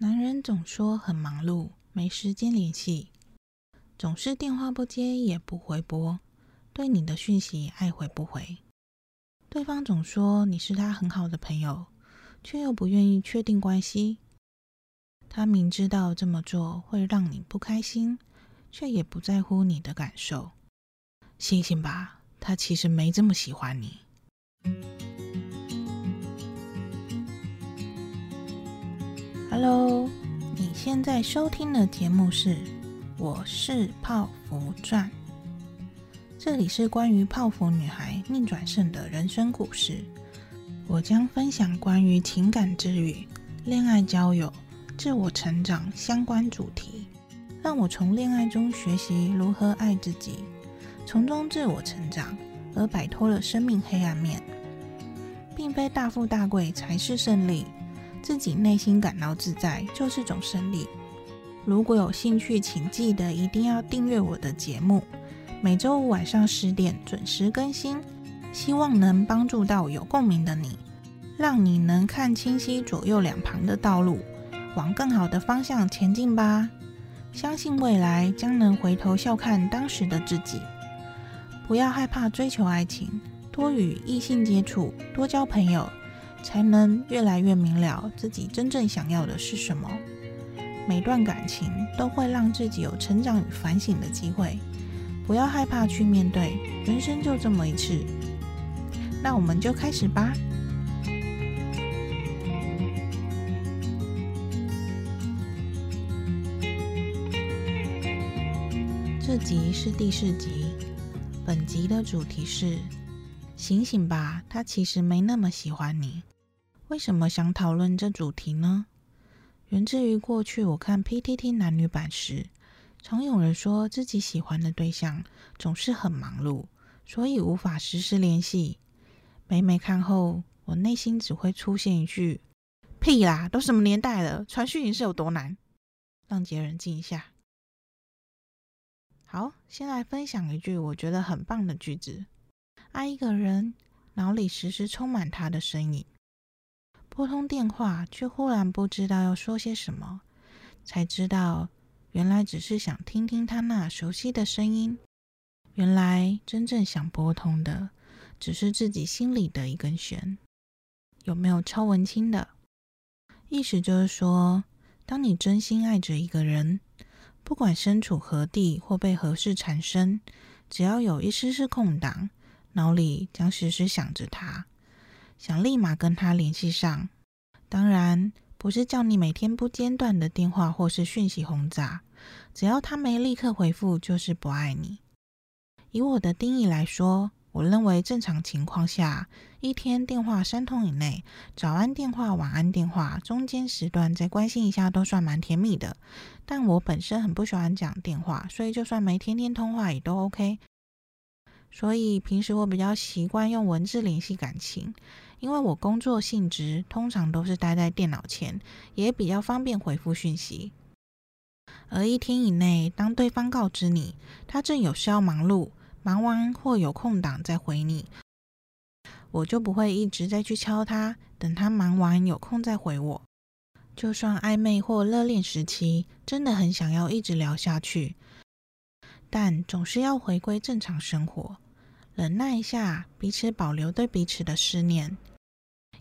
男人总说很忙碌，没时间联系，总是电话不接也不回拨，对你的讯息爱回不回。对方总说你是他很好的朋友，却又不愿意确定关系。他明知道这么做会让你不开心，却也不在乎你的感受。醒醒吧，他其实没这么喜欢你。Hello，你现在收听的节目是《我是泡芙传》，这里是关于泡芙女孩逆转胜的人生故事。我将分享关于情感治愈、恋爱交友、自我成长相关主题，让我从恋爱中学习如何爱自己，从中自我成长，而摆脱了生命黑暗面。并非大富大贵才是胜利。自己内心感到自在就是种胜利。如果有兴趣，请记得一定要订阅我的节目，每周五晚上十点准时更新，希望能帮助到有共鸣的你，让你能看清晰左右两旁的道路，往更好的方向前进吧。相信未来将能回头笑看当时的自己。不要害怕追求爱情，多与异性接触，多交朋友。才能越来越明了自己真正想要的是什么。每段感情都会让自己有成长与反省的机会，不要害怕去面对，人生就这么一次。那我们就开始吧。这集是第四集，本集的主题是：醒醒吧，他其实没那么喜欢你。为什么想讨论这主题呢？源自于过去我看 PTT 男女版时，常有人说自己喜欢的对象总是很忙碌，所以无法实时联系。每每看后，我内心只会出现一句：“屁啦，都什么年代了，传讯息是有多难？”让孑人静一下。好，先来分享一句我觉得很棒的句子：爱一个人，脑里时时充满他的身影。拨通电话，却忽然不知道要说些什么，才知道原来只是想听听他那熟悉的声音。原来真正想拨通的，只是自己心里的一根弦。有没有超文青的？意思就是说，当你真心爱着一个人，不管身处何地或被何事缠身，只要有一丝丝空档，脑里将时时想着他。想立马跟他联系上，当然不是叫你每天不间断的电话或是讯息轰炸，只要他没立刻回复，就是不爱你。以我的定义来说，我认为正常情况下，一天电话三通以内，早安电话、晚安电话，中间时段再关心一下，都算蛮甜蜜的。但我本身很不喜欢讲电话，所以就算没天天通话也都 OK。所以平时我比较习惯用文字联系感情。因为我工作性质通常都是待在电脑前，也比较方便回复讯息。而一天以内，当对方告知你他正有事要忙碌，忙完或有空档再回你，我就不会一直再去敲他，等他忙完有空再回我。就算暧昧或热恋时期，真的很想要一直聊下去，但总是要回归正常生活。忍耐一下，彼此保留对彼此的思念，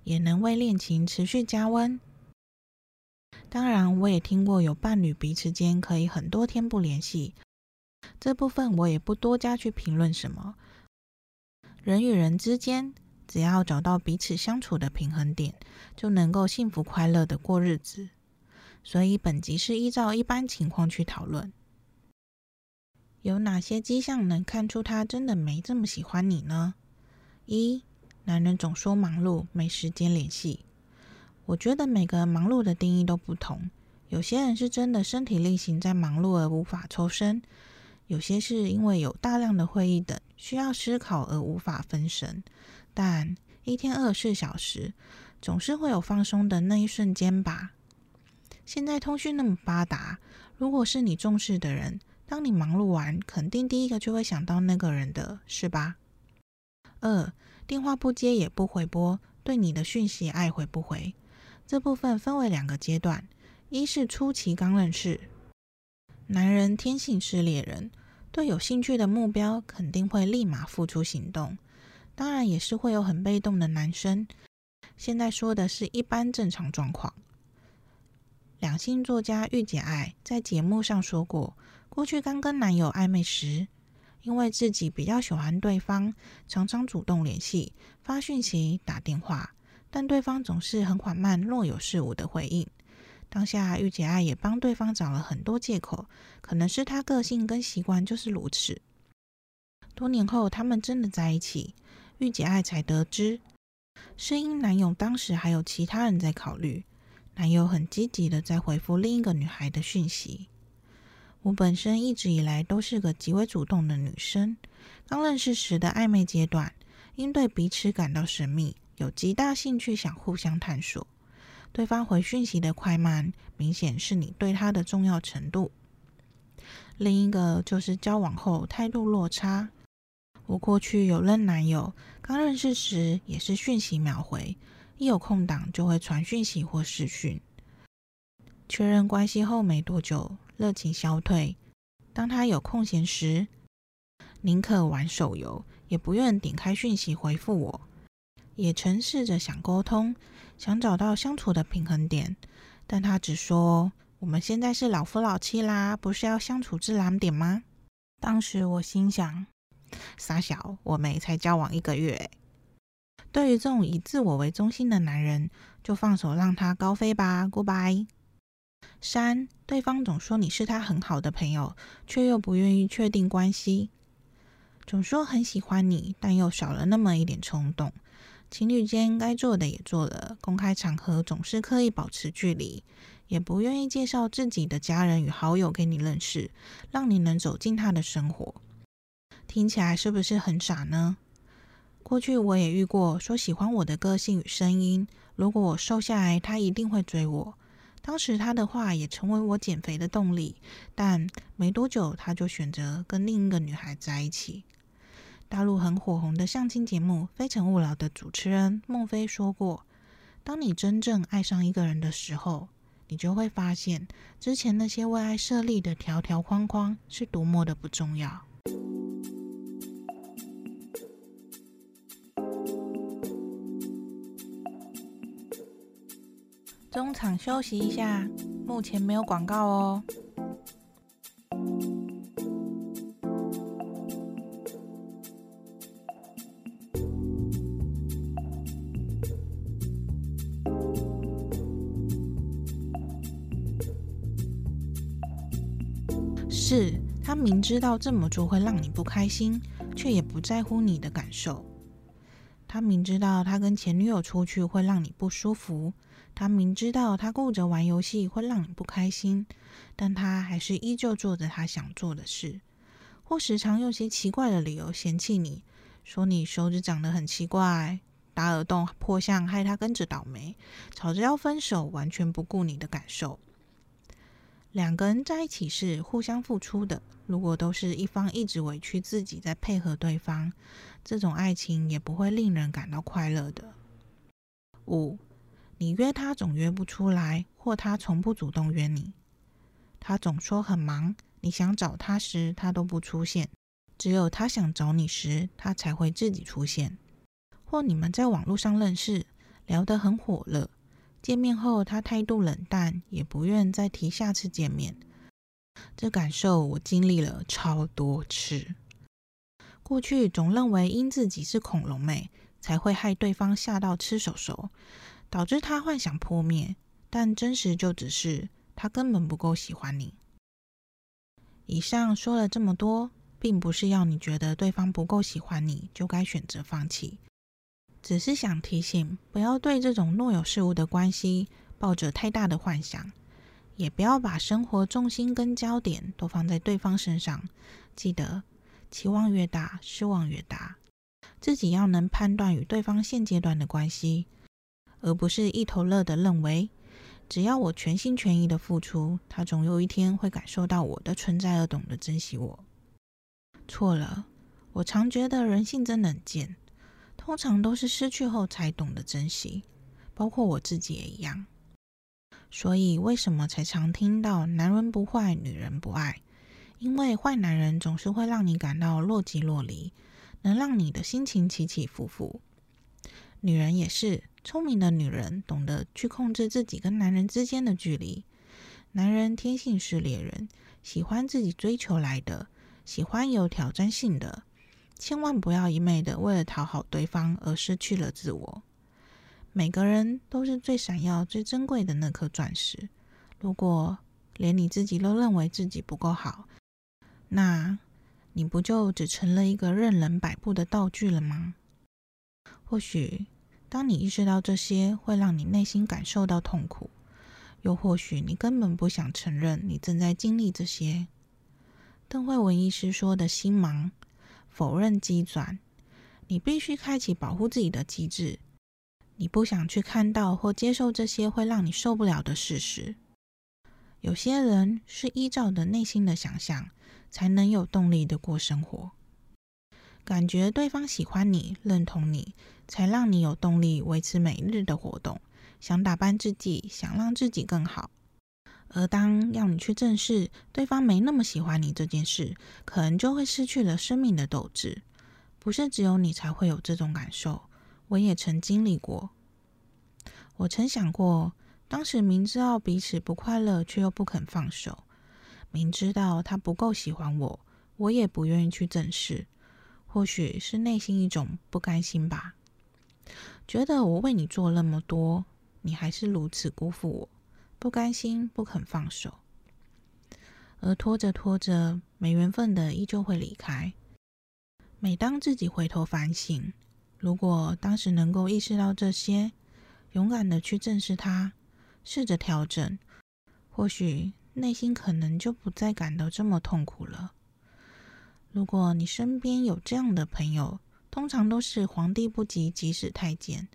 也能为恋情持续加温。当然，我也听过有伴侣彼此间可以很多天不联系，这部分我也不多加去评论什么。人与人之间，只要找到彼此相处的平衡点，就能够幸福快乐的过日子。所以，本集是依照一般情况去讨论。有哪些迹象能看出他真的没这么喜欢你呢？一，男人总说忙碌，没时间联系。我觉得每个忙碌的定义都不同，有些人是真的身体力行在忙碌而无法抽身，有些是因为有大量的会议等需要思考而无法分神。但一天二十四小时，总是会有放松的那一瞬间吧。现在通讯那么发达，如果是你重视的人。当你忙碌完，肯定第一个就会想到那个人的，是吧？二，电话不接也不回拨，对你的讯息爱回不回。这部分分为两个阶段，一是初期刚认识，男人天性是猎人，对有兴趣的目标肯定会立马付出行动。当然，也是会有很被动的男生。现在说的是一般正常状况。两性作家御姐爱在节目上说过，过去刚跟男友暧昧时，因为自己比较喜欢对方，常常主动联系、发讯息、打电话，但对方总是很缓慢、若有似无的回应。当下御姐爱也帮对方找了很多借口，可能是他个性跟习惯就是如此。多年后，他们真的在一起，御姐爱才得知，是因男友当时还有其他人在考虑。男友很积极的在回复另一个女孩的讯息。我本身一直以来都是个极为主动的女生。刚认识时的暧昧阶段，因对彼此感到神秘，有极大兴趣想互相探索。对方回讯息的快慢，明显是你对他的重要程度。另一个就是交往后态度落差。我过去有任男友，刚认识时也是讯息秒回。一有空档就会传讯息或视讯，确认关系后没多久，热情消退。当他有空闲时，宁可玩手游，也不愿点开讯息回复我。也曾试着想沟通，想找到相处的平衡点，但他只说：“我们现在是老夫老妻啦，不是要相处自然点吗？”当时我心想：“傻小，我们才交往一个月。”对于这种以自我为中心的男人，就放手让他高飞吧，Goodbye。三，对方总说你是他很好的朋友，却又不愿意确定关系，总说很喜欢你，但又少了那么一点冲动。情侣间该做的也做了，公开场合总是刻意保持距离，也不愿意介绍自己的家人与好友给你认识，让你能走进他的生活。听起来是不是很傻呢？过去我也遇过说喜欢我的个性与声音，如果我瘦下来，他一定会追我。当时他的话也成为我减肥的动力，但没多久他就选择跟另一个女孩在一起。大陆很火红的相亲节目《非诚勿扰》的主持人孟非说过：“当你真正爱上一个人的时候，你就会发现之前那些为爱设立的条条框框是多么的不重要。”中场休息一下，目前没有广告哦。是他明知道这么做会让你不开心，却也不在乎你的感受。他明知道他跟前女友出去会让你不舒服。他明知道他顾着玩游戏会让你不开心，但他还是依旧做着他想做的事，或时常用些奇怪的理由嫌弃你，说你手指长得很奇怪，打耳洞破相害他跟着倒霉，吵着要分手，完全不顾你的感受。两个人在一起是互相付出的，如果都是一方一直委屈自己在配合对方，这种爱情也不会令人感到快乐的。五。你约他总约不出来，或他从不主动约你。他总说很忙，你想找他时他都不出现，只有他想找你时，他才会自己出现。或你们在网络上认识，聊得很火热，见面后他态度冷淡，也不愿再提下次见面。这感受我经历了超多次。过去总认为因自己是恐龙妹，才会害对方吓到吃手手。导致他幻想破灭，但真实就只是他根本不够喜欢你。以上说了这么多，并不是要你觉得对方不够喜欢你就该选择放弃，只是想提醒，不要对这种若有似无的关系抱着太大的幻想，也不要把生活重心跟焦点都放在对方身上。记得，期望越大，失望越大。自己要能判断与对方现阶段的关系。而不是一头热的认为，只要我全心全意的付出，他总有一天会感受到我的存在而懂得珍惜我。错了，我常觉得人性真冷贱，通常都是失去后才懂得珍惜，包括我自己也一样。所以，为什么才常听到“男人不坏，女人不爱”？因为坏男人总是会让你感到若即若离，能让你的心情起起伏伏。女人也是，聪明的女人懂得去控制自己跟男人之间的距离。男人天性是猎人，喜欢自己追求来的，喜欢有挑战性的。千万不要一昧的为了讨好对方而失去了自我。每个人都是最闪耀、最珍贵的那颗钻石。如果连你自己都认为自己不够好，那你不就只成了一个任人摆布的道具了吗？或许，当你意识到这些会让你内心感受到痛苦，又或许你根本不想承认你正在经历这些。邓惠文医师说的心盲，否认机转，你必须开启保护自己的机制。你不想去看到或接受这些会让你受不了的事实。有些人是依照的内心的想象，才能有动力的过生活。感觉对方喜欢你、认同你，才让你有动力维持每日的活动。想打扮自己，想让自己更好。而当要你去正视对方没那么喜欢你这件事，可能就会失去了生命的斗志。不是只有你才会有这种感受。我也曾经历过，我曾想过，当时明知道彼此不快乐，却又不肯放手；明知道他不够喜欢我，我也不愿意去正视。或许是内心一种不甘心吧，觉得我为你做那么多，你还是如此辜负我，不甘心，不肯放手，而拖着拖着，没缘分的依旧会离开。每当自己回头反省，如果当时能够意识到这些，勇敢的去正视它，试着调整，或许内心可能就不再感到这么痛苦了。如果你身边有这样的朋友，通常都是皇帝不急急死太监，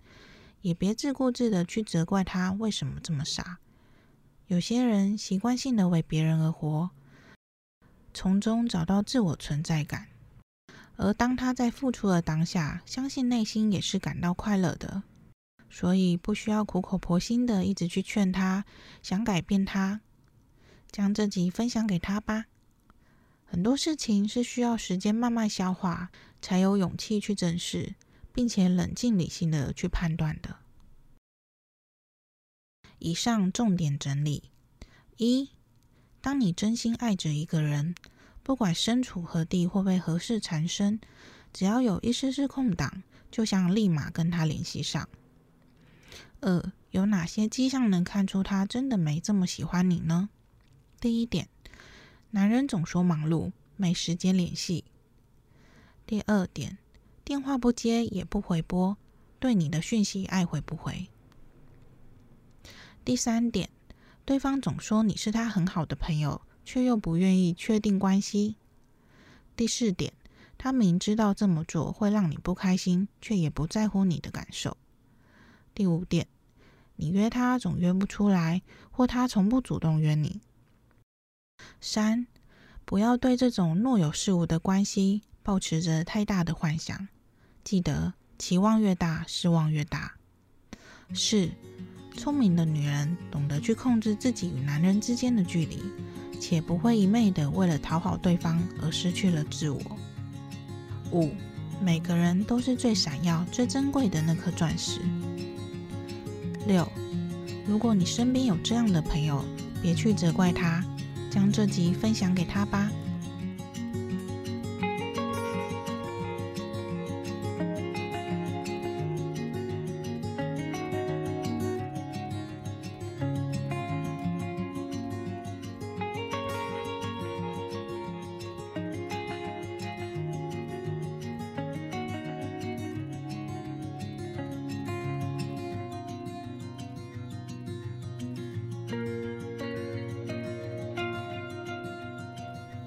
也别自顾自的去责怪他为什么这么傻。有些人习惯性的为别人而活，从中找到自我存在感。而当他在付出的当下，相信内心也是感到快乐的，所以不需要苦口婆心的一直去劝他，想改变他，将这集分享给他吧。很多事情是需要时间慢慢消化，才有勇气去正视，并且冷静理性的去判断的。以上重点整理：一，当你真心爱着一个人。不管身处何地或被何事缠身，只要有一丝丝空档，就想立马跟他联系上。二，有哪些迹象能看出他真的没这么喜欢你呢？第一点，男人总说忙碌，没时间联系。第二点，电话不接也不回拨，对你的讯息爱回不回。第三点，对方总说你是他很好的朋友。却又不愿意确定关系。第四点，他明知道这么做会让你不开心，却也不在乎你的感受。第五点，你约他总约不出来，或他从不主动约你。三，不要对这种若有似无的关系抱持着太大的幻想，记得期望越大，失望越大。四，聪明的女人懂得去控制自己与男人之间的距离。且不会一昧的为了讨好对方而失去了自我。五，每个人都是最闪耀、最珍贵的那颗钻石。六，如果你身边有这样的朋友，别去责怪他，将这集分享给他吧。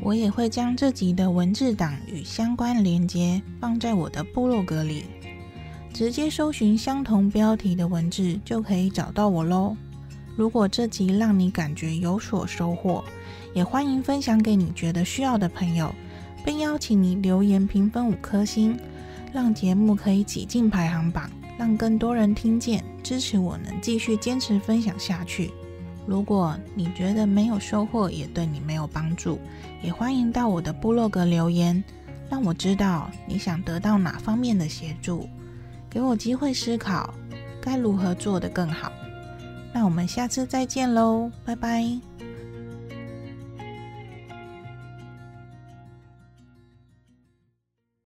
我也会将这集的文字档与相关连接放在我的部落格里，直接搜寻相同标题的文字就可以找到我喽。如果这集让你感觉有所收获，也欢迎分享给你觉得需要的朋友，并邀请你留言评分五颗星，让节目可以挤进排行榜，让更多人听见，支持我能继续坚持分享下去。如果你觉得没有收获，也对你没有帮助，也欢迎到我的部落格留言，让我知道你想得到哪方面的协助，给我机会思考该如何做得更好。那我们下次再见喽，拜拜。